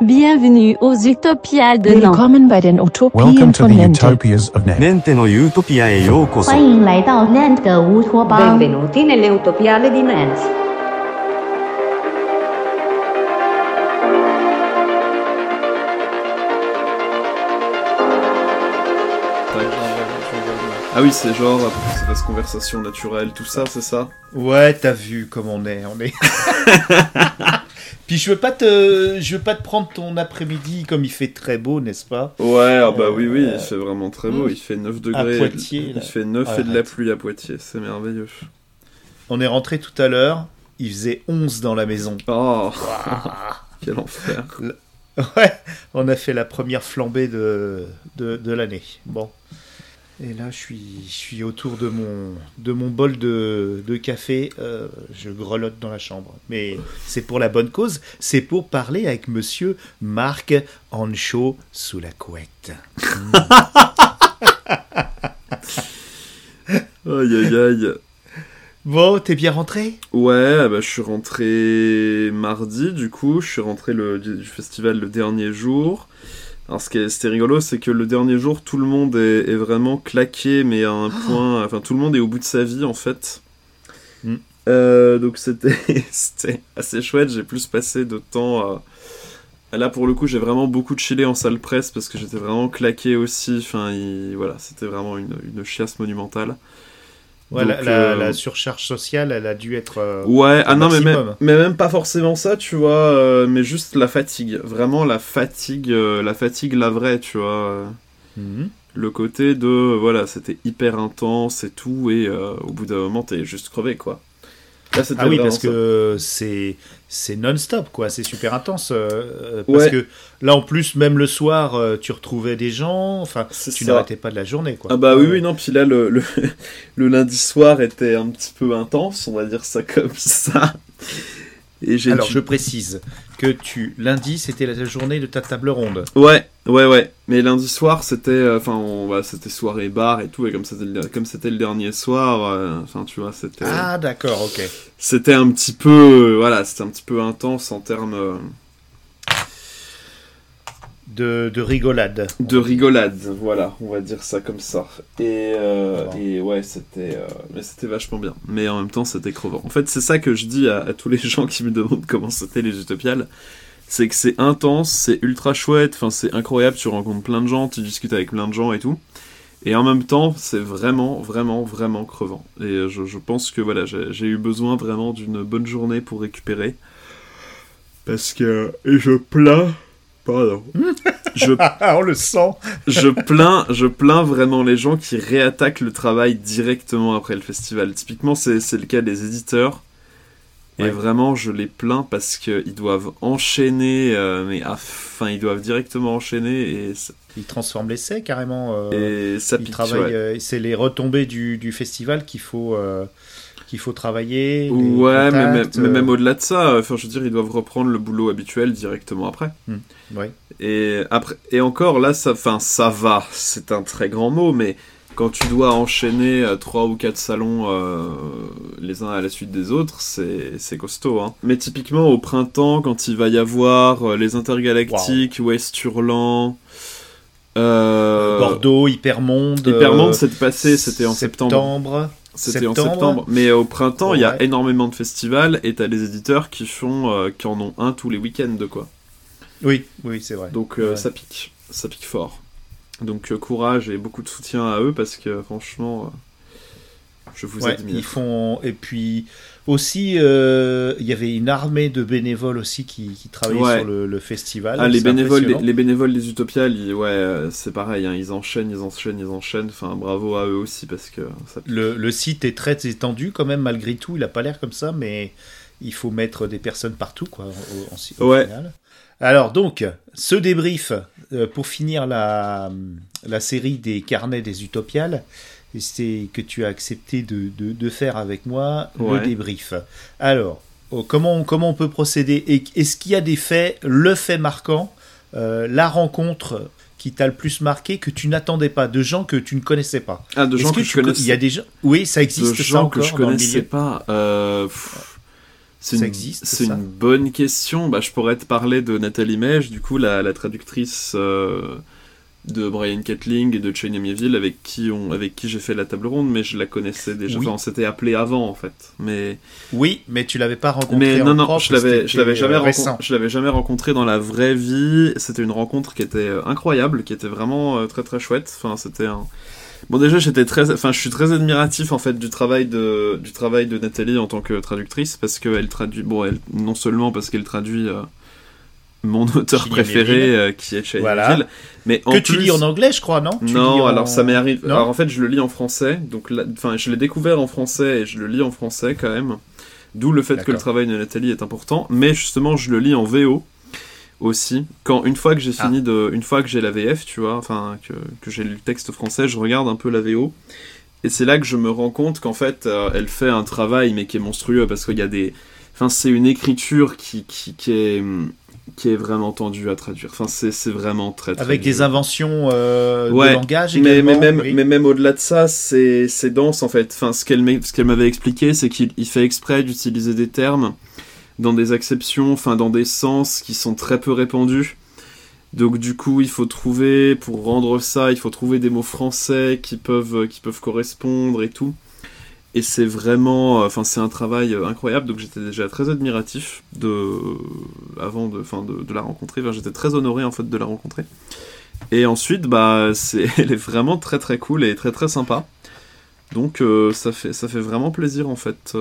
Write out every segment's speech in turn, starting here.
Bienvenue aux Utopias de Nantes. Willkommen bei den Utopien von Nantes. Nente no Utopia e di Nantes. Ah oui, c'est genre, ça reste conversation naturelle, tout ça, c'est ça? Ouais, t'as vu comme on est, on est... Puis je veux pas te, je veux pas te prendre ton après-midi comme il fait très beau, n'est-ce pas? Ouais, ah bah oui, oui, Euh, il fait vraiment très beau, il fait 9 degrés. Poitiers, il fait 9 et de la pluie à Poitiers, c'est merveilleux. On est rentré tout à l'heure, il faisait 11 dans la maison. Oh, quel enfer. Ouais, on a fait la première flambée de, de, de l'année. Bon. Et là, je suis, je suis autour de mon, de mon bol de, de café. euh, je grelotte dans la chambre. Mais c'est pour la bonne cause. C'est pour parler avec monsieur Marc Ancho sous la couette. Aïe aïe aïe. Bon, t'es bien rentré? Ouais, bah, je suis rentré mardi, du coup, je suis rentré le, du du festival le dernier jour. Alors, ce qui est, c'était rigolo, c'est que le dernier jour, tout le monde est, est vraiment claqué, mais à un point. Enfin, tout le monde est au bout de sa vie, en fait. Mm. Euh, donc, c'était, c'était assez chouette. J'ai plus passé de temps à. Là, pour le coup, j'ai vraiment beaucoup chillé en salle presse parce que j'étais vraiment claqué aussi. Enfin, il- voilà, c'était vraiment une, une chiasse monumentale. Ouais, la, Donc, la- euh, la surcharge sociale, elle a dû être. euh, Ouais, ah non, mais même, mais même pas forcément ça, tu vois, euh, mais juste la fatigue. Vraiment la fatigue, la fatigue, la vraie, tu vois. mhm. Le côté de, voilà, c'était hyper intense et tout, et au bout d'un moment, t'es juste crevé, quoi. Là, Ah oui, parce que c'est c'est non-stop, quoi. C'est super intense. euh, euh, parce Ouais. que là, en plus, même le soir, euh, tu retrouvais des gens. Enfin, tu n'arrêtais pas de la journée, quoi. Ah bah oui, oui, non, puis là, le, le, le lundi soir était un petit peu intense, on va dire ça comme ça. Et j'ai Alors, je précise que tu lundi, c'était la journée de ta table ronde. Ouais, ouais, ouais. Mais lundi soir, c'était, euh, enfin, on- voilà, c'était soirée bar et tout, et comme c'était, le, comme c'était le dernier soir, euh, enfin, tu vois, c'était, Ah, d'accord, ok. c'était un petit peu, euh, voilà, c'était un petit peu intense en termes euh, De, de rigolade. de rigolade, voilà, on va dire ça comme ça. Et, euh, Bon. et ouais, c'était, euh, mais c'était vachement bien. Mais en même temps, c'était crevant. En fait, c'est ça que je dis à, à tous les gens qui me demandent comment c'était les Utopiales. C'est que c'est intense, c'est ultra chouette, enfin c'est incroyable, tu rencontres plein de gens, tu discutes avec plein de gens et tout. Et en même temps, c'est vraiment, vraiment, vraiment crevant. Et euh, je, je pense que voilà, j'ai eu besoin vraiment d'une bonne journée pour récupérer. Parce que. Et je plains. Pardon. je, Ah, on le sent. je plains, je plains vraiment les gens qui réattaquent le travail directement après le festival. Typiquement, c'est c'est le cas des éditeurs. Et Ouais. vraiment, je les plains parce qu'ils doivent enchaîner, euh, mais enfin, ils doivent directement enchaîner et, ça- Il transforme l'essai carrément. euh, et ça pique. ouais. euh, c'est les retombées du, du festival qu'il faut euh, qu'il faut travailler. Ouais, mais, même- mais euh, même au-delà de ça, enfin, je veux dire, ils doivent reprendre le boulot habituel directement après. ouais. Et après, et encore là, ça, enfin, ça va. C'est un très grand mot, mais quand tu dois enchaîner euh, trois ou quatre salons euh, les uns à la suite des autres, c'est c'est costaud. Hein. Mais typiquement au printemps, quand il va y avoir euh, les intergalactiques, West Hurlant, euh, Bordeaux, Hypermonde. Hypermonde, euh, c'était passé, c'était en septembre. septembre. C'était en septembre. Mais au printemps, il y a énormément de festivals et t'as les éditeurs qui font, euh, qui en ont un tous les week-ends, de quoi. Oui, oui, c'est vrai. Donc euh, Ouais. ça pique, ça pique fort. Donc euh, courage et beaucoup de soutien à eux parce que franchement, je vous Ouais, admire. ils font et puis aussi euh, il y avait une armée de bénévoles aussi qui, qui travaillaient Ouais. sur le, le festival. Ah, les bénévoles, les, impressionnant. les bénévoles des Utopiales, ils- ouais, euh, c'est pareil, hein, ils enchaînent, ils enchaînent, ils enchaînent. Enfin, bravo à eux aussi parce que ça. Le, le site est très étendu quand même malgré tout. Il a pas l'air comme ça, mais il faut mettre des personnes partout quoi. En- Ouais. final. Alors donc ce débrief euh, pour finir la, la série des carnets des Utopiales. C'est que tu as accepté de, de, de faire avec moi Ouais. le débrief. Alors, oh, comment, comment on peut procéder Et- Est-ce qu'il y a des faits, le fait marquant, euh, la rencontre qui t'a le plus marqué, que tu n'attendais pas, de gens que tu ne connaissais pas? Ah, de gens que, tu connaissais. Il y a des gens. Oui, ça de existe ça gens que je le connaissais pas. Euh, C'est Ça une, existe, C'est une bonne question. Bah, je pourrais te parler de Nathalie Mej, du coup, la, la traductrice euh, de Brian Ketling et de Chain Mieville, avec qui, on, avec qui j'ai fait la table ronde, mais je la connaissais déjà. Oui. Enfin, on s'était appelé avant, en fait. Mais, Oui, mais tu l'avais pas rencontré mais en non, non, je l'avais, je l'avais jamais euh, rencontré. Je l'avais jamais rencontré dans la vraie vie. C'était une rencontre qui était euh, incroyable, qui était vraiment euh, très très chouette. Enfin, c'était un. Bon, déjà, j'étais très, enfin, je suis très admiratif en fait du travail de, du travail de Nathalie en tant que traductrice parce qu'elle traduit, bon, elle, non seulement parce qu'elle traduit euh, mon auteur Chili préféré euh, qui est Shane Voilà. Mais en Que tu plus- lis en anglais, je crois, non? Tu lis non, en- alors ça m'est arrivé. Alors en fait, je le lis en français, donc là- enfin, je l'ai découvert en français et je le lis en français quand même. D'où le fait que le travail de Nathalie est important, mais justement, je le lis en VO aussi. Quand une fois que j'ai Ah. fini de, une fois que j'ai la VF, tu vois, enfin que, que j'ai lu le texte français, je regarde un peu la VO. Et c'est là que je me rends compte qu'en fait, euh, elle fait un travail, mais qui est monstrueux, parce qu'il y a des... Enfin, c'est une écriture qui, qui, qui est, qui est vraiment tendue à traduire. Enfin, c'est c'est vraiment très, très Avec des inventions euh, Ouais, de langage mais, mais même, oui. mais même au-delà de ça, c'est c'est dense en fait. Enfin, ce qu'elle m'a- ce qu'elle m'avait expliqué, c'est qu'il il fait exprès d'utiliser des termes dans des acceptions, enfin dans des sens qui sont très peu répandus. Donc du coup, il faut trouver, pour rendre ça, il faut trouver des mots français qui peuvent, qui peuvent correspondre et tout. Et c'est vraiment, euh, enfin c'est un travail euh, incroyable. Donc j'étais déjà très admiratif de, avant de, de, la rencontrer. Enfin, j'étais très honoré en fait de la rencontrer. Et ensuite, bah, c'est, elle est vraiment très très cool et très très sympa. Donc euh, ça fait ça fait vraiment plaisir en fait.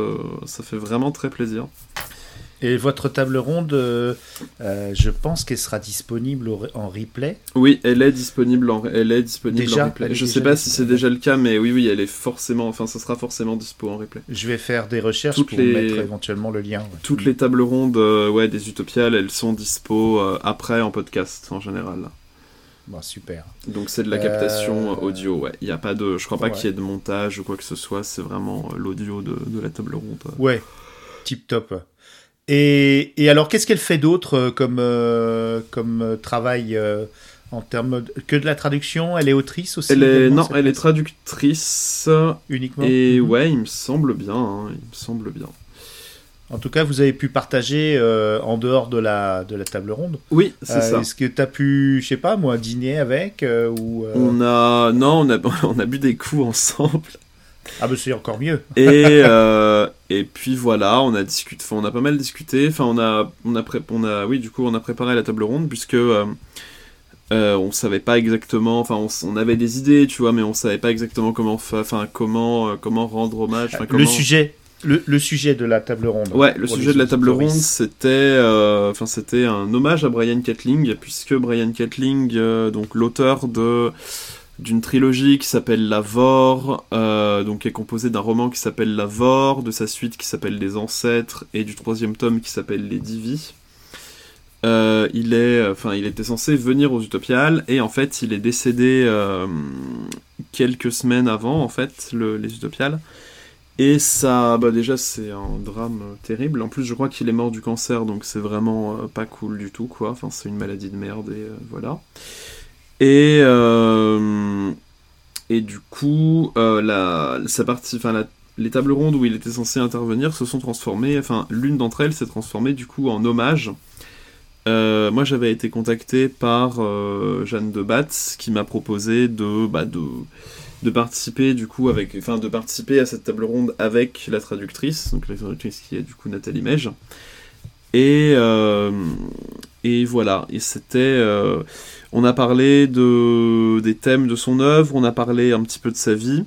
Ça fait vraiment très plaisir. Et votre table ronde, euh, euh, je pense qu'elle sera disponible au- en replay. Oui, elle est disponible en, elle est disponible Déjà en replay. Je déjà sais pas si c'est déjà le cas, mais oui, oui, elle est forcément, enfin, ça sera forcément dispo en replay. Je vais faire des recherches Toutes pour les- mettre éventuellement le lien. ouais. Toutes les tables rondes, euh, ouais, des Utopiales, elles sont dispo après en podcast en général. Bon, super. Donc c'est de la captation Euh, audio, ouais. Il y a pas de, je crois pas Ouais. qu'il y ait de montage ou quoi que ce soit. C'est vraiment l'audio de, de la table ronde. Ouais, tip top. Et, et alors, qu'est-ce qu'elle fait d'autre euh, comme, euh, comme euh, travail euh, en termes de- que de la traduction? Elle est autrice aussi Elle est, également, non, elle est traductrice uniquement? et Mhm. ouais, il me semble bien, hein, il me semble bien. En tout cas, vous avez pu partager euh, en dehors de la, de la table ronde. Oui, c'est Euh, ça. Est-ce que tu as pu, je sais pas moi, dîner avec euh, ou On a, non, on a, on a bu des coups ensemble. Ah, bah c'est encore mieux. Et, euh, et puis voilà, on a discuté, enfin, on a pas mal discuté. Enfin, on a, on a, on a, oui, du coup, on a préparé la table ronde puisque euh, euh, on savait pas exactement. Enfin, on, on avait des idées, tu vois, mais on savait pas exactement comment, enfin, comment, euh, comment rendre hommage. enfin, Le comment- sujet, le, le sujet de la table ronde. Ouais, le sujet de la table ronde, c'était, euh, enfin, c'était un hommage à Brian Catling, puisque Brian Catling, euh, donc l'auteur de d'une trilogie qui s'appelle La Vor, euh, donc qui est composée d'un roman qui s'appelle La Vor, de sa suite qui s'appelle Les Ancêtres et du troisième tome qui s'appelle Les Divis. Euh, il était censé venir aux Utopiales et en fait, il est décédé euh, quelques semaines avant, en fait, le- les Utopiales. Et ça, bah déjà, c'est un drame terrible. En plus, je crois qu'il est mort du cancer, donc c'est vraiment euh, pas cool du tout, quoi. Enfin, c'est une maladie de merde, et voilà. Et, euh, et du coup, euh, la, sa partie, les tables rondes où il était censé intervenir se sont transformées, enfin, l'une d'entre elles s'est transformée, du coup, en hommage. Euh, moi, j'avais été contacté par Jeanne de Batz, qui m'a proposé de, bah, de, de participer du coup avec, enfin de participer à cette table ronde avec la traductrice, donc la traductrice qui est du coup Nathalie Mej. Et et voilà, et c'était, euh, on a parlé de des thèmes de son œuvre, on a parlé un petit peu de sa vie,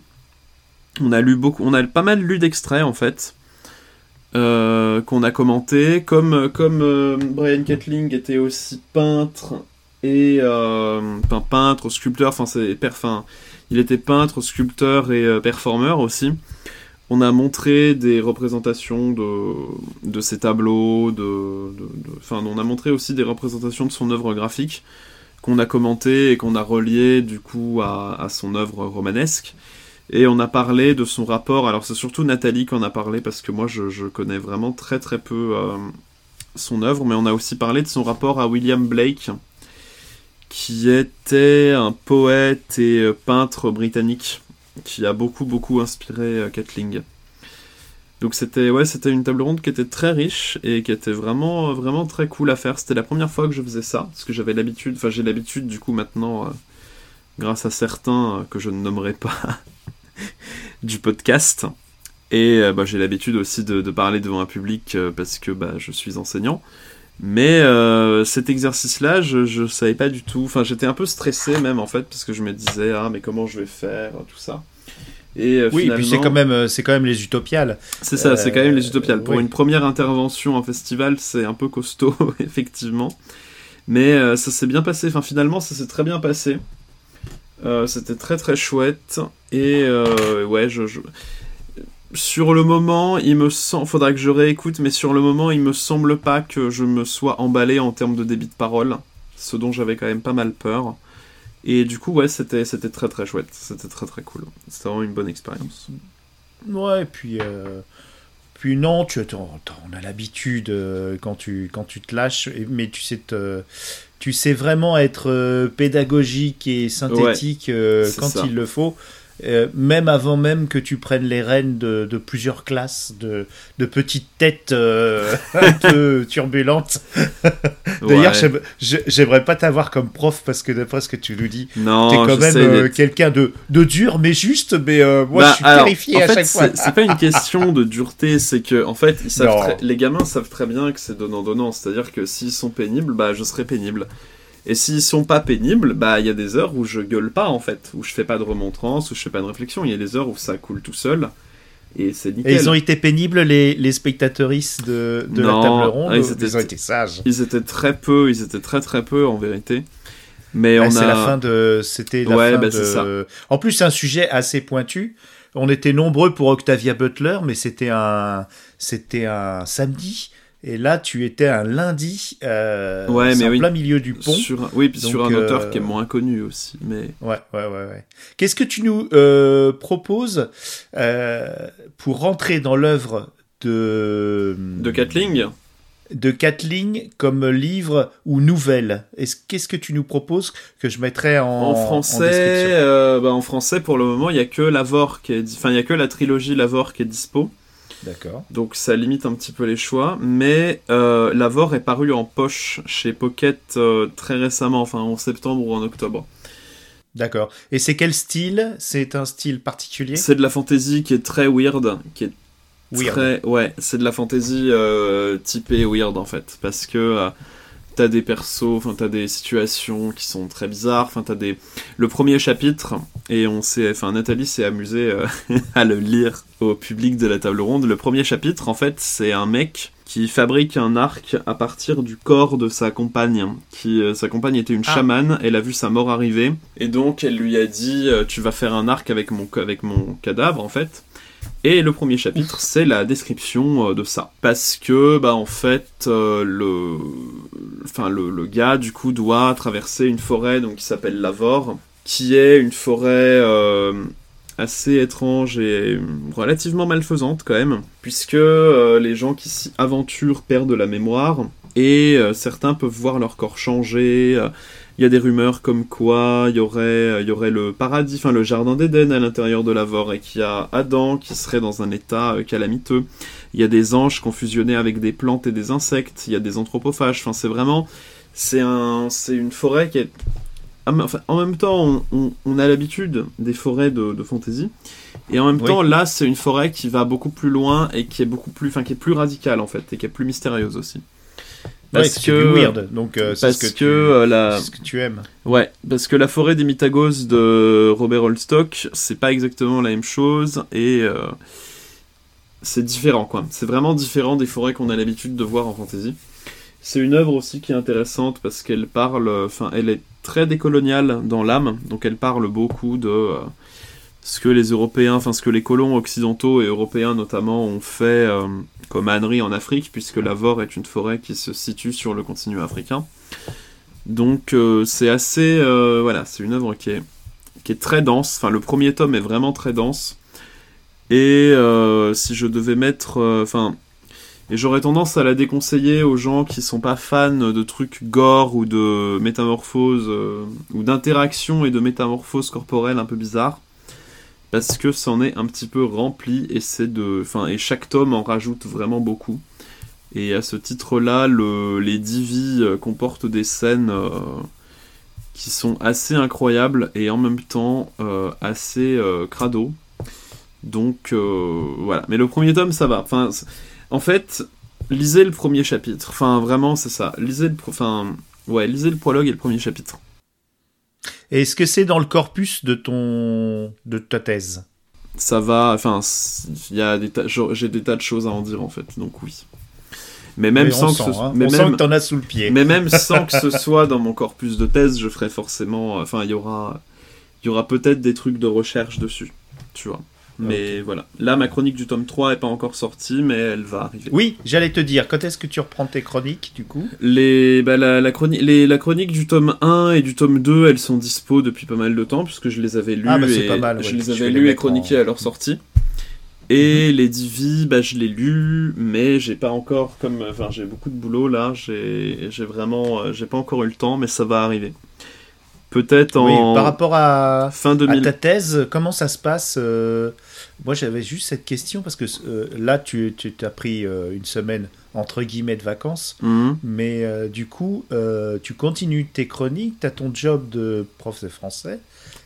on a lu beaucoup, on a pas mal lu d'extraits en fait. euh, qu'on a commenté, comme, comme euh, Brian Ketling était aussi peintre et peintre, sculpteur, enfin c'est il était peintre, sculpteur et performeur aussi. On a montré des représentations de, de ses tableaux, de, enfin, on a montré aussi des représentations de son œuvre graphique qu'on a commenté et qu'on a relié du coup à, son œuvre romanesque. Et on a parlé de son rapport, alors c'est surtout Nathalie qu'on a parlé parce que moi je, je connais vraiment très très peu euh, son œuvre, mais on a aussi parlé de son rapport à William Blake, qui était un poète et euh, peintre britannique qui a beaucoup beaucoup inspiré euh, Catling. Donc c'était ouais, c'était une table ronde qui était très riche et qui était vraiment vraiment très cool à faire. C'était la première fois que je faisais ça parce que j'avais l'habitude, enfin j'ai l'habitude du coup maintenant, euh, grâce à certains euh, que je ne nommerai pas du podcast. Et euh, bah, j'ai l'habitude aussi de, de parler devant un public euh, parce que bah, je suis enseignant. Mais euh, cet exercice-là, je, je savais pas du tout. Enfin, j'étais un peu stressé même en fait parce que je me disais ah mais comment je vais faire tout ça. Et euh, Oui, et puis c'est quand même, euh, c'est quand même les utopiales. c'est ça, c'est quand même les utopiales. Euh, Pour oui. une première intervention en festival, c'est un peu costaud, effectivement. Mais euh, ça s'est bien passé. Enfin, finalement, ça s'est très bien passé. Euh, C'était très très chouette. Et euh, ouais, je, je- sur le moment, il me semble, faudra que je réécoute, mais sur le moment, il me semble pas que je me sois emballé en termes de débit de parole, ce dont j'avais quand même pas mal peur. Et du coup, ouais, c'était c'était très très chouette. C'était très très cool. C'était vraiment une bonne expérience. Ouais, et puis, euh, puis non, tu on a l'habitude euh, quand tu quand tu te lâches, mais tu sais te, tu sais vraiment être euh, pédagogique et synthétique quand ça. il le faut. Euh, même avant même que tu prennes les rênes de, de plusieurs classes, de, de petites têtes euh, un peu turbulentes. D'ailleurs, Ouais. j'aimerais pas t'avoir comme prof parce que d'après ce que tu nous dis, t'es quand même euh, quelqu'un de, de dur mais juste. Mais moi, Bah, je suis alors, terrifié en à fait, chaque fois. c'est- pas une question de dureté, c'est que en fait, ils savent Non. très- les gamins savent très bien que c'est donnant donnant. C'est-à-dire que s'ils sont pénibles, bah je serai pénible. Et s'ils sont pas pénibles, bah il y a des heures où je gueule pas en fait, où je fais pas de remontrance, où je fais pas de réflexion. Il y a des heures où ça coule tout seul. Et c'est nickel. Et ils ont été pénibles, les, les spectatrices de, de Non, la table ronde? Ah, ils ou étaient- Ils ont été sages. Ils étaient très peu, ils étaient très très peu en vérité. Mais Ah, on c'est a. la fin de. C'était la Ouais, fin bah, de. c'est ça. En plus, c'est un sujet assez pointu. On était nombreux pour Octavia Butler, mais c'était un, c'était un samedi. Et là, tu étais un lundi. Euh, Ouais, mais en oui. plein milieu du pont. Sur, oui, puis sur un euh, auteur qui est moins connu aussi. Mais Ouais, ouais, ouais, ouais. Qu'est-ce que tu nous euh, proposes euh, pour rentrer dans l'œuvre de de Catling, de Kathleen comme livre ou nouvelle? Est-ce qu'est-ce que tu nous proposes que je mettrai en, En français, euh, bah, en français pour le moment, il y a que qui est, enfin il y a que la trilogie Lavore qui est dispo, D'accord. donc ça limite un petit peu les choix. Mais euh, Lavore est paru en poche chez Pocket euh, très récemment, enfin en septembre ou en octobre. D'accord. Et c'est quel style? C'est un style particulier? C'est de la fantasy qui est très weird, qui est Weird. très, ouais, c'est de la fantasy euh, typée weird en fait, parce que euh, t'as des persos, enfin t'as des situations qui sont très bizarres, enfin t'as des, le premier chapitre et on s'est, enfin Nathalie s'est amusée euh, à le lire au public de la table ronde. Le premier chapitre en fait c'est un mec qui fabrique un arc à partir du corps de sa compagne. Qui, euh, sa compagne était une Ah. chamane, elle a vu sa mort arriver, et donc elle lui a dit euh, Tu vas faire un arc avec mon, avec mon cadavre, en fait. Et le premier chapitre, c'est la description euh, de ça. Parce que, bah, en fait, euh, le, enfin, le, gars, du coup, doit traverser une forêt donc, qui s'appelle Lavore, qui est une forêt euh, assez étrange et relativement malfaisante, quand même, puisque les gens qui s'y aventurent perdent la mémoire, et certains peuvent voir leur corps changer. Il y a des rumeurs comme quoi il y aurait, il y aurait le paradis, enfin le jardin d'Éden à l'intérieur de Lavore et qu'il y a Adam qui serait dans un état euh, calamiteux. Il y a des anges qui ont fusionné avec des plantes et des insectes. Il y a des anthropophages. Enfin, c'est vraiment, c'est un, c'est une forêt qui est. Ah, Enfin, en même temps, on, on- on a l'habitude des forêts de, de fantasy, et en même Oui. temps, là, c'est une forêt qui va beaucoup plus loin et qui est beaucoup plus, enfin, qui est plus radicale en fait, et qui est plus mystérieuse aussi. Ouais, Parce c'est que- weird. Donc euh, c'est Parce ce que, que, tu, euh, la, ce que tu aimes. Ouais, parce que la forêt des Mitagos de Robert Holstock, c'est pas exactement la même chose et euh, c'est différent quoi. C'est vraiment différent des forêts qu'on a l'habitude de voir en fantasy. C'est une œuvre aussi qui est intéressante parce qu'elle parle, enfin, elle est très décoloniale dans l'âme, donc elle parle beaucoup de ce que les Européens, enfin ce que les colons occidentaux et européens notamment ont fait comme ânerie en Afrique, puisque Lavore est une forêt qui se situe sur le continent africain. Donc euh, c'est assez, euh, voilà, c'est une œuvre qui est très dense. Enfin, le premier tome est vraiment très dense. Et euh, si je devais mettre, enfin, et j'aurais tendance à la déconseiller aux gens qui sont pas fans de trucs gore ou de métamorphose ou d'interaction et de métamorphose corporelle un peu bizarre. Parce que c'en est un petit peu rempli et c'est de, enfin, et chaque tome en rajoute vraiment beaucoup. Et à ce titre-là, le, les Divi euh, comportent des scènes euh, qui sont assez incroyables et en même temps euh, assez crado. Donc voilà. Mais le premier tome, ça va. En fait, lisez le premier chapitre. Enfin, vraiment, c'est ça. Lisez le, enfin, ouais, lisez le prologue et le premier chapitre. Est-ce que c'est dans le corpus de ton de ta thèse? Ça va. Enfin, il y a des tas- j'ai des tas de choses à en dire en fait. Donc oui. Mais même Oui, sans que ce, hein. mais on sent même, que t'en as sous le pied. Mais même sans que ce soit dans mon corpus de thèse, je ferai forcément. Enfin, il y aura, il y aura peut-être des trucs de recherche dessus, tu vois. Mais voilà. Là, ma chronique du tome 3 est pas encore sortie, mais elle va arriver. Oui, j'allais te dire, quand est-ce que tu reprends tes chroniques du coup? Les, bah, la, la, chronique, les, la chronique du tome 1 et du tome 2, elles sont dispo depuis pas mal de temps, puisque je les avais lues Ah, bah, c'est et pas mal, ouais, je les avais les et chroniquées en- à leur sortie. Et les Divi, bah, je l'ai lu, mais j'ai pas encore, comme, enfin, j'ai beaucoup de boulot là, j'ai, vraiment, euh, j'ai pas encore eu le temps, mais ça va arriver. Peut-être en Oui, par rapport à, fin à 2000. ta thèse, comment ça se passe euh, Moi, j'avais juste cette question parce que euh, là, tu tu t'as pris euh, une semaine entre guillemets de vacances, Mhm. mais euh, du coup, tu continues tes chroniques, tu as ton job de prof de français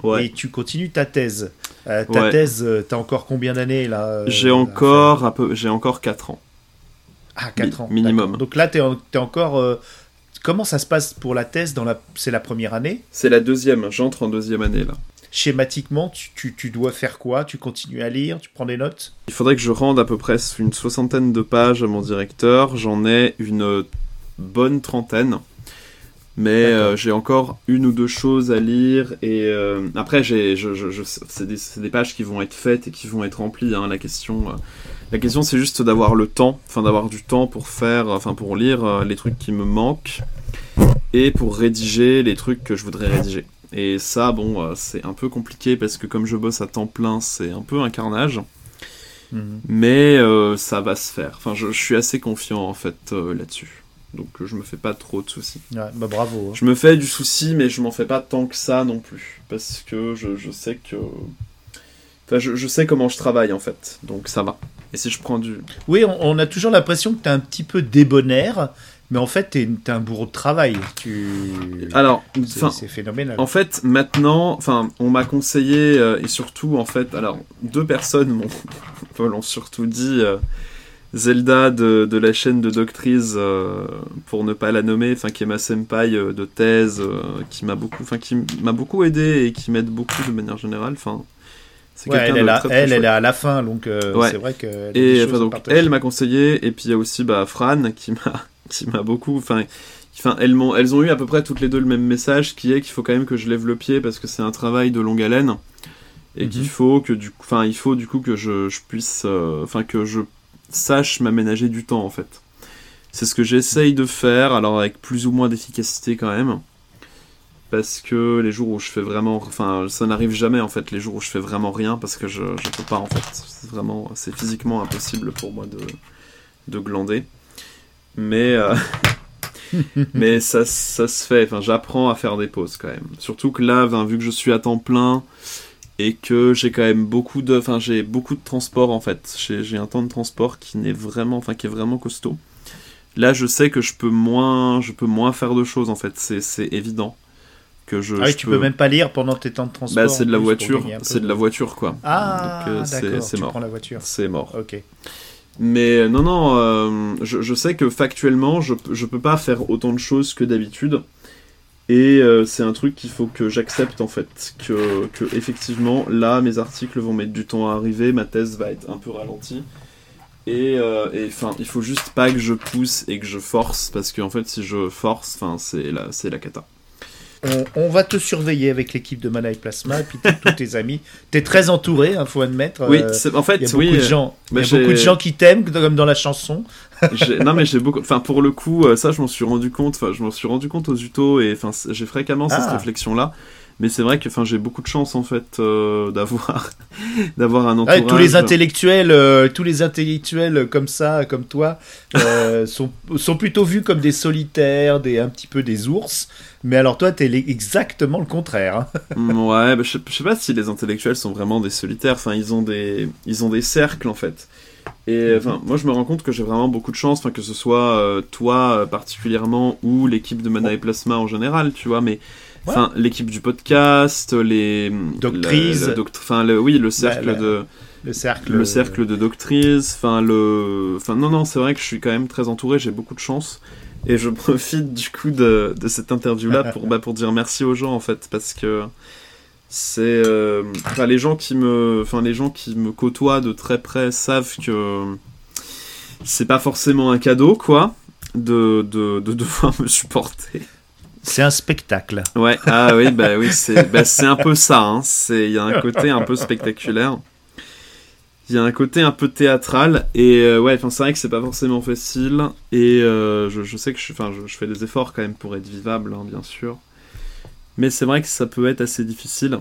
Ouais. et tu continues ta thèse. Ta Ouais. thèse, euh, t'as encore combien d'années là J'ai encore, un peu, j'ai encore 4 ans. Ah, 4 ans. mi- minimum. Donc là, tu es, encore. comment ça se passe pour la thèse dans la... C'est la première année? C'est la deuxième, j'entre en deuxième année là. Schématiquement, tu, tu, tu dois faire quoi? Tu continues à lire? Tu prends des notes? Il faudrait que je rende à peu près une soixantaine de pages à mon directeur. J'en ai une bonne trentaine. Mais euh, j'ai encore une ou deux choses à lire. Et euh, après, j'ai, je, je, je- c'est, des, pages qui vont être faites et qui vont être remplies. hein. La question, euh, la question, c'est juste d'avoir le temps, enfin d'avoir du temps pour faire, enfin pour lire les trucs qui me manquent et pour rédiger les trucs que je voudrais rédiger. Et ça, bon, euh, c'est un peu compliqué parce que comme je bosse à temps plein, c'est un peu un carnage. Mais euh, ça va se faire. Enfin, je, je suis assez confiant en fait euh, là-dessus. Donc je me fais pas trop de soucis. Ouais, bah bravo. hein. Je me fais du souci, mais je m'en fais pas tant que ça non plus. Parce que je, je sais que. Enfin, je, je sais comment je travaille en fait. Donc ça va. Et si je prends du. Oui, on, on a toujours l'impression que tu es un petit peu débonnaire, mais en fait, tu es, un bourreau de travail. Tu... Alors, C'est phénoménal. En fait, maintenant, enfin, on m'a conseillé, euh, et surtout, en fait, alors, deux personnes m'ont l'ont surtout dit, euh, Zelda de, de la chaîne de Doctrice, euh, pour ne pas la nommer, enfin, qui est ma senpai euh, de thèse, euh, qui m'a beaucoup, enfin, qui m'a beaucoup aidé et qui m'aide beaucoup de manière générale, enfin, c'est Ouais, elle, est de là- très, très elle, elle chouette. est à la fin, donc Ouais. c'est vrai que. Et enfin, donc, elle m'a conseillé, et puis il y a aussi bah, Fran qui m'a qui m'a beaucoup. Enfin, enfin elles, m'ont, elles ont eu à peu près toutes les deux le même message qui est qu'il faut quand même que je lève le pied parce que c'est un travail de longue haleine et Mhm. qu'il faut que du coup, enfin, il faut du coup que je, je puisse, euh, enfin, que je sache m'aménager du temps en fait. C'est ce que j'essaye de faire, alors avec plus ou moins d'efficacité quand même. Parce que les jours où je fais vraiment. Enfin, ça n'arrive jamais en fait, les jours où je fais vraiment rien parce que je, je peux pas en fait. C'est vraiment. C'est physiquement impossible pour moi de, de glander. Mais. euh, mais ça, ça se fait. Enfin, j'apprends à faire des pauses quand même. Surtout que là, vu que je suis à temps plein et que j'ai quand même beaucoup de. Enfin, j'ai beaucoup de transport en fait. J'ai un temps de transport qui n'est vraiment. Enfin, qui est vraiment costaud. Là, je sais que je peux moins, je peux moins faire de choses en fait. C'est évident que je. Ah oui, je tu peux même pas lire pendant tes temps de transport. Bah, c'est de la voiture. C'est de la voiture quoi. Ah, euh, c'est- d'accord, c'est tu mort. prends la voiture. C'est mort. Ok. Mais euh, non, non, euh, je, sais que factuellement, je, je peux pas faire autant de choses que d'habitude. Et euh, c'est un truc qu'il faut que j'accepte en fait. Que, effectivement, là, mes articles vont mettre du temps à arriver, ma thèse va être un peu ralentie. Et enfin, il faut juste pas que je pousse et que je force, parce qu'en fait, si je force, c'est la, c'est la cata. On, on va te surveiller avec l'équipe de Mana et Plasma et puis tous tes amis. T'es très entouré, il faut admettre. Oui, euh, en fait, il y a beaucoup oui. de gens, bah, y a beaucoup de gens qui t'aiment, comme dans la chanson. Non mais j'ai beaucoup enfin pour le coup euh, ça je m'en suis rendu compte enfin je m'en suis rendu compte aux utos et enfin j'ai fréquemment cette Ah. réflexion là Mais c'est vrai que enfin, j'ai beaucoup de chance en fait euh, d'avoir d'avoir un entourage. Ouais, tous les intellectuels, euh, tous les intellectuels comme ça, comme toi, euh, sont, sont plutôt vus comme des solitaires, des un petit peu des ours. Mais alors toi, t'es exactement le contraire. hein. Mm, ouais, bah, je, je sais pas si les intellectuels sont vraiment des solitaires. Enfin, ils ont des ils ont des cercles en fait. Et enfin, moi je me rends compte que j'ai vraiment beaucoup de chance, enfin que ce soit euh, toi euh, particulièrement ou l'équipe de Mana et Plasma en général, tu vois. Mais enfin, l'équipe du podcast, les Doctrice. la- la doct- enfin le oui, le cercle de Le cercle. le cercle de doctrice, enfin le, enfin non non, c'est vrai que je suis quand même très entouré, j'ai beaucoup de chance et je profite du coup de, de cette interview là pour bah, pour dire merci aux gens en fait parce que c'est, euh, les gens qui me, enfin les gens qui me côtoient de très près savent que c'est pas forcément un cadeau quoi de de, de devoir me supporter. C'est un spectacle. Ouais, ah oui, bah oui, c'est bah, c'est un peu ça. hein. C'est il y a un côté un peu spectaculaire. Il y a un côté un peu théâtral et euh, ouais, c'est vrai que c'est pas forcément facile et euh, je, je sais que je, fais des efforts quand même pour être vivable, hein, bien sûr. Mais c'est vrai que ça peut être assez difficile.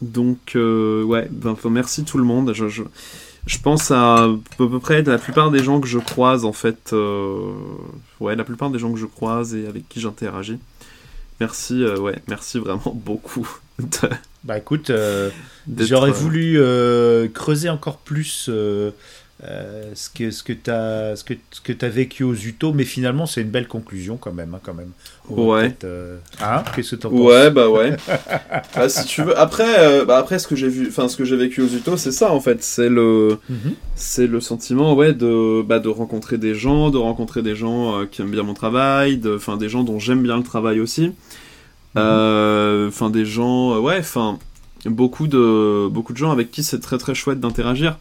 Donc euh, ouais, ben, merci tout le monde. Je, je, je pense à, à peu près la plupart des gens que je croise en fait. euh, ouais, la plupart des gens que je croise et avec qui j'interagis. Merci, euh, ouais, merci vraiment beaucoup. de- Bah écoute, euh, j'aurais euh, voulu euh, creuser encore plus euh, ce que ce que t'as ce que ce que t'as vécu aux Utos, mais finalement c'est une belle conclusion quand même, hein, quand même. Va Ouais. euh, Hein Qu'est-ce que t'en penses Ouais, bah ouais. Bah, si tu veux. Après, euh, bah après ce que j'ai vu, enfin ce que j'ai vécu aux Utos, c'est ça en fait. C'est le, Mhm. c'est le sentiment, ouais, de, bah, de rencontrer des gens, de rencontrer des gens euh, qui aiment bien mon travail, de, enfin des gens dont j'aime bien le travail aussi. Euh, Enfin des gens, euh, ouais, enfin beaucoup de, beaucoup de gens avec qui c'est très très chouette d'interagir.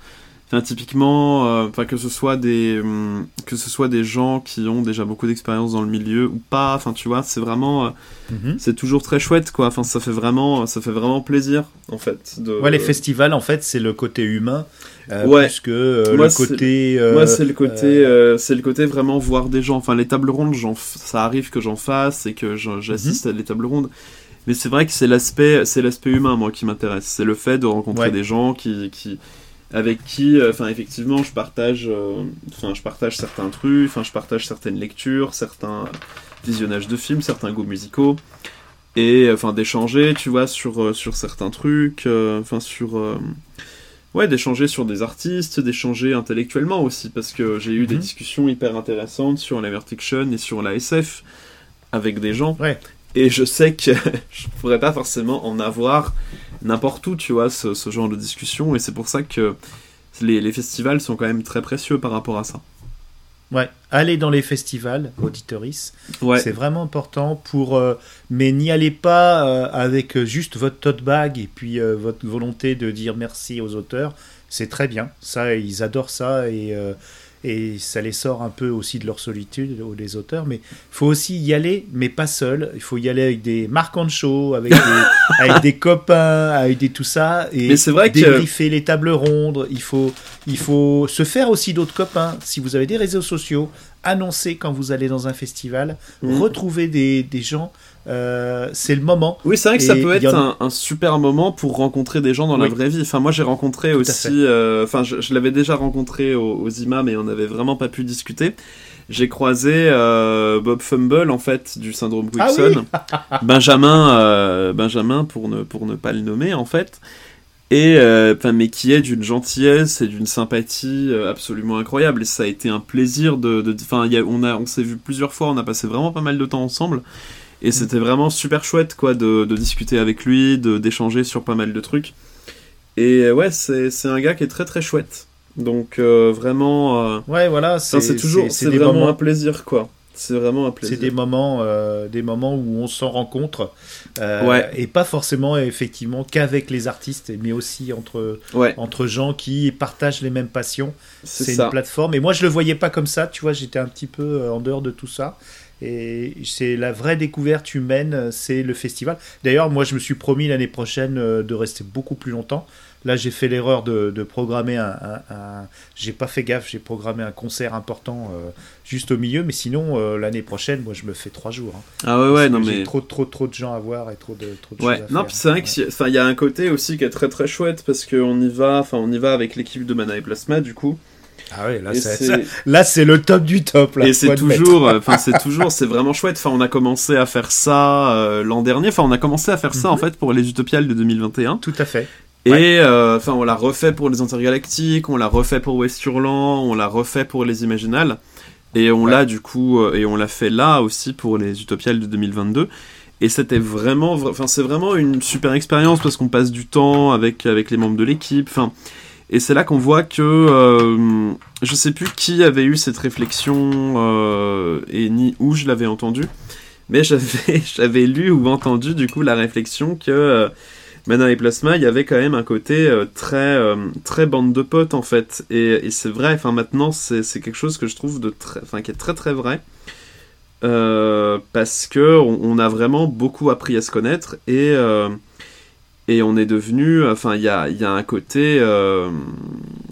Enfin, typiquement, euh, enfin que ce soit des, hum, que ce soit des gens qui ont déjà beaucoup d'expérience dans le milieu ou pas. Enfin, tu vois, c'est vraiment. euh, Mhm. c'est toujours très chouette quoi enfin ça fait vraiment ça fait vraiment plaisir en fait de Ouais, les festivals, en fait, c'est le côté humain, euh, Ouais. plus que Moi, le c'est- côté. moi c'est le côté c'est le côté vraiment voir des gens enfin les tables rondes ça arrive que j'en fasse et que j'assiste à des tables rondes mais c'est vrai que c'est l'aspect c'est l'aspect humain moi qui m'intéresse c'est le fait de rencontrer Ouais. des gens qui qui avec qui euh, enfin effectivement je partage euh, enfin je partage certains trucs enfin je partage certaines lectures certains visionnages de films certains goûts musicaux et euh, enfin d'échanger tu vois sur sur certains trucs enfin sur ouais d'échanger sur des artistes d'échanger intellectuellement aussi parce que j'ai eu des Mhm. discussions hyper intéressantes sur la fiction et sur la SF avec des gens Ouais. et je sais que je pourrais pas forcément en avoir n'importe où tu vois ce, ce genre de discussion et c'est pour ça que les, les festivals sont quand même très précieux par rapport à ça Ouais, aller dans les festivals, auditoris, ouais c'est vraiment important pour. euh, mais n'y allez pas euh, avec juste votre tote bag et puis euh, votre volonté de dire merci aux auteurs. C'est très bien, ça, ils adorent ça et, et ça les sort un peu aussi de leur solitude, aux- les auteurs. Mais il faut aussi y aller, mais pas seul. Il faut y aller avec des marquants de show, avec des, avec des copains, avec des tout ça. Et Mais c'est vrai que- débriefer les tables rondes. Il faut, il faut se faire aussi d'autres copains. Si vous avez des réseaux sociaux, annoncez quand vous allez dans un festival, Mhm. retrouvez des, des gens. Euh, c'est le moment. Oui, c'est vrai que ça Et peut être en un, un super moment pour rencontrer des gens dans la vraie vie. Enfin, moi, j'ai rencontré aussi. euh, Enfin, je, je l'avais déjà rencontré aux, aux IMA, mais on n'avait vraiment pas pu discuter. J'ai croisé euh, Bob Fumble, en fait, du syndrome Ah Quickson. Benjamin, Benjamin pour ne, pour ne pas le nommer, en fait. Et, enfin, mais qui est d'une gentillesse et d'une sympathie absolument incroyable. Et ça a été un plaisir de. Enfin, on, a- on s'est vu plusieurs fois, on a passé vraiment pas mal de temps ensemble. Et c'était vraiment super chouette, quoi, de, de discuter avec lui, d'échanger sur pas mal de trucs. Et ouais, c'est c'est un gars qui est très très chouette. Donc euh, vraiment, euh, Ouais, voilà. c'est toujours, c'est vraiment moments- un plaisir, quoi. C'est vraiment un C'est plaisir. des moments, euh, des moments où on s'en rencontre, euh, Ouais. et pas forcément effectivement qu'avec les artistes, mais aussi entre Ouais, entre gens qui partagent les mêmes passions. c'est C'est une plateforme. Et moi, je le voyais pas comme ça. Tu vois, j'étais un petit peu en dehors de tout ça. Et c'est la vraie découverte humaine, c'est le festival. D'ailleurs, moi, je me suis promis l'année prochaine euh, de rester beaucoup plus longtemps Là, j'ai fait l'erreur de, de programmer un. un- un- J'ai pas fait gaffe, j'ai programmé un concert important euh, juste au milieu, mais sinon, euh, l'année prochaine, moi, je me fais trois jours. hein. Ah ouais, ouais, Parce non mais. Trop, trop, trop de gens à voir et trop de, trop de Ouais, choses à non, c'est vrai Ouais. qu'il y a un côté aussi qui est très très chouette parce qu'on y va, enfin, on y va avec l'équipe de Mana et Plasma du coup. Ah ouais, là, c'est- ça- là, c'est le top du top. Là, Et c'est toujours, euh, enfin c'est toujours, c'est vraiment chouette. Enfin, on a commencé à faire ça euh, l'an dernier. Enfin, on a commencé à faire ça Mhm. en fait pour les Utopiales de 2021. Tout à fait. Et euh, enfin, on l'a refait pour les Intergalactiques, on l'a refait pour West Hurlant, on l'a refait pour les Imaginales, et on Ouais. l'a du coup, et on l'a fait là aussi pour les Utopiales de 2022. Et c'était vraiment, vra- enfin, c'est vraiment une super expérience parce qu'on passe du temps avec avec les membres de l'équipe. Enfin, et c'est là qu'on voit que euh, je sais plus qui avait eu cette réflexion euh, et ni où je l'avais entendu, mais j'avais lu ou entendu du coup la réflexion que euh, Mana et Plasma, il y avait quand même un côté euh, très euh, très bande de potes en fait, et, c'est vrai. Enfin maintenant, c'est quelque chose que je trouve de enfin qui est très très vrai. Parce que on, a vraiment beaucoup appris à se connaître et et on est devenu enfin il y a, il y a un côté euh,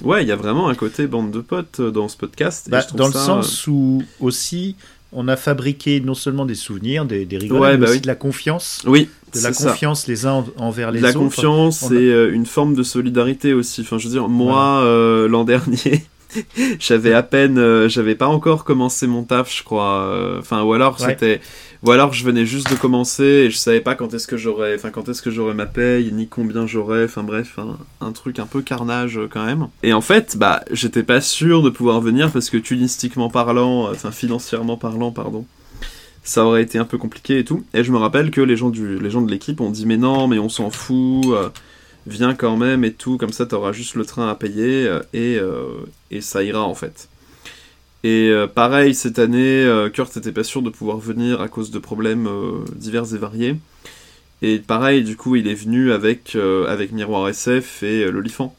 ouais il y a vraiment un côté bande de potes dans ce podcast Bah, dans le ça, sens où aussi, on a fabriqué non seulement des souvenirs, des, des rigolades, Ouais, mais bah aussi de la confiance. euh, oui De la ça. confiance les uns en- envers les la autres. confiance on a- et euh, une forme de solidarité aussi. Enfin, je veux dire, moi, euh, l'an dernier, j'avais à peine, euh, j'avais pas encore commencé mon taf, je crois. euh, Enfin, ou alors Ouais. c'était, ou alors je venais juste de commencer et je savais pas quand est-ce que j'aurais, enfin, quand est-ce que j'aurais ma paye, ni combien j'aurais. Enfin, bref, un, un truc un peu carnage euh, quand même. Et en fait, bah, j'étais pas sûr de pouvoir venir parce que tunistiquement parlant, enfin, financièrement parlant, pardon ça aurait été un peu compliqué et tout. Et je me rappelle que les gens, du, les gens de l'équipe ont dit mais non, mais on s'en fout, euh, viens quand même et tout, comme ça t'auras juste le train à payer euh, et, euh, et ça ira en fait. Et euh, pareil, cette année, euh, Kurt était pas sûr de pouvoir venir à cause de problèmes divers et variés. Et pareil, du coup, il est venu avec, avec Miroir SF et euh, l'Olifant.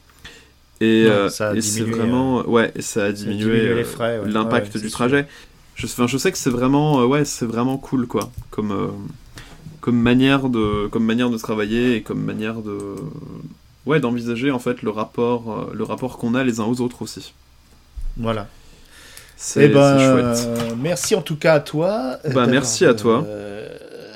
Et, ça a et c'est diminué, vraiment, ouais, et ça a diminué, diminué ouais. l'impact Ouais, du trajet. Je, enfin, je sais que c'est vraiment, ouais, c'est vraiment cool, quoi, comme, comme manière de, comme manière de travailler et comme manière de, ouais, d'envisager en fait le rapport, euh, le rapport qu'on a les uns aux autres aussi. Voilà. C'est Eh ben, chouette. euh, merci en tout cas à toi. euh, Bah, merci à toi. euh,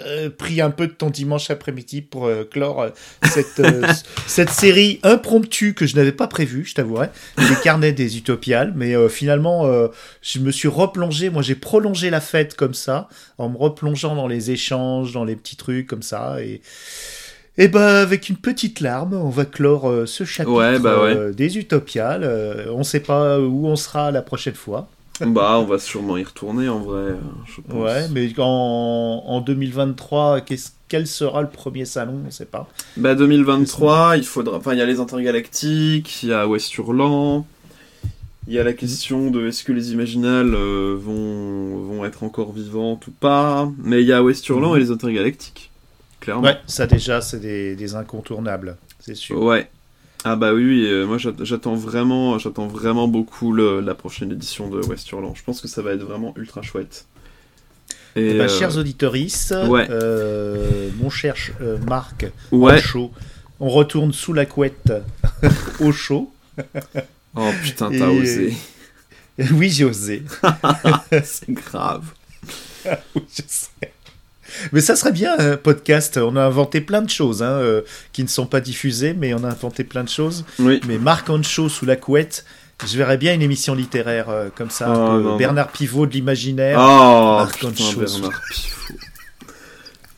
euh, pris un peu de ton dimanche après-midi pour euh, clore euh, cette, cette série impromptue que je n'avais pas prévue, je t'avouerai, les carnets des Utopiales. Mais finalement, je me suis replongé, moi j'ai prolongé la fête comme ça, en me replongeant dans les échanges, dans les petits trucs comme ça. Et, et ben avec une petite larme, on va clore euh, ce chapitre Ouais, bah ouais. euh, des Utopiales. Euh, on sait pas où on sera la prochaine fois. Bah, on va sûrement y retourner en vrai, euh, je pense. Ouais, mais en, en 2023, qu'est-ce- quel sera le premier salon? On sait pas. Bah 2023, il faudra. Enfin, il y a les intergalactiques, il y a West Hurlant, il y a la question de est-ce que les Imaginales euh, vont, vont être encore vivantes ou pas. Mais il y a West Hurlant et les intergalactiques, clairement. Ouais, ça déjà, c'est des, des incontournables, c'est sûr. Ouais. Ah bah oui, euh, moi j'att- j'attends vraiment, j'attends vraiment beaucoup le- la prochaine édition de West Hurlant. Je pense que ça va être vraiment ultra chouette. Et, Eh ben, euh, Chers ouais. euh, mon cher Marc, ouais. au chaud, on retourne sous la couette au chaud. Oh putain, Et- t'as osé. oui, j'ai osé. C'est grave. Oui, je sais. Mais ça serait bien un podcast. On a inventé plein de choses hein, euh, qui ne sont pas diffusées, mais on a inventé plein de choses. Oui. Mais Marc Ancho sous la couette, je verrais bien une émission littéraire euh, comme ça. Oh, un peu non, Bernard Pivot de l'imaginaire. Oh, Marc putain, Anchos. Bernard Pivot.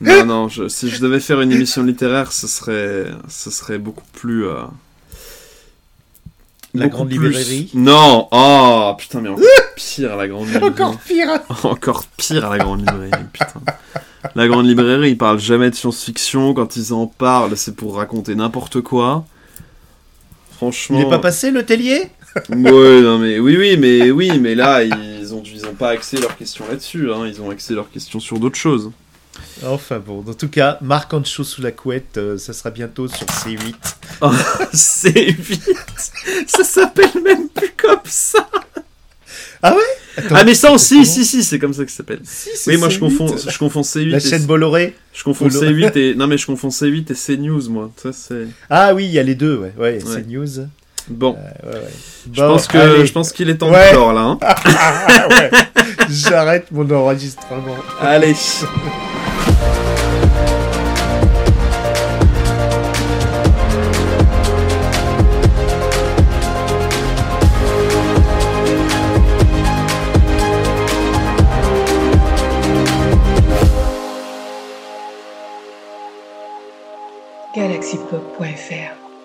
Non, non, je- si je devais faire une émission littéraire, ce serait, ce serait beaucoup plus. euh, La beaucoup Grande plus- Librairie. Non, oh putain, mais encore pire la grande librairie. Encore pire. Encore pire la grande librairie, putain. La grande librairie, ils parlent jamais de science-fiction. Quand ils en parlent, c'est pour raconter n'importe quoi. Franchement. Il n'est pas passé le tellier Ouais, non mais oui, oui, mais oui, mais là ils ont, ils ont pas axé leurs questions là-dessus. Hein. Ils ont axé leurs questions sur d'autres choses. Enfin bon, en tout cas, Marc Ancho sous la couette, euh, ça sera bientôt sur C8. C'est vite. Ça s'appelle même plus comme ça. Ah ouais Attends, ah mais ça aussi, si si, c'est comme ça que ça s'appelle. Si, c'est Oui, moi je C8. confonds, je confonds C8 La et chaîne Bolloré je confonds Bolo- C8 et non mais je confonds C8 et CNews moi. Ça c'est Ah oui, il y a les deux, ouais. Ouais, Ouais. c'est News. bon. Ouais, ouais. Je pense que allez. je pense qu'il est temps Ouais. de clore là. hein. Ouais. J'arrête mon enregistrement. Allez.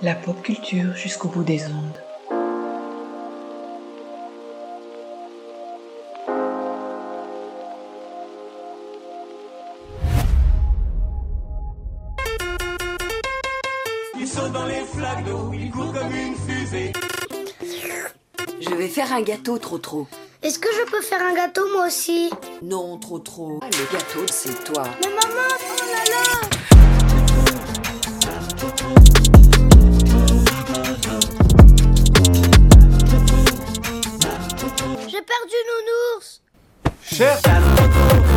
la pop culture jusqu'au bout des ondes. Je vais faire un gâteau trop trop. Est-ce que je peux faire un gâteau moi aussi? Non, trop trop. Le gâteau, c'est toi. Mais maman, oh là là Perdu nounours? La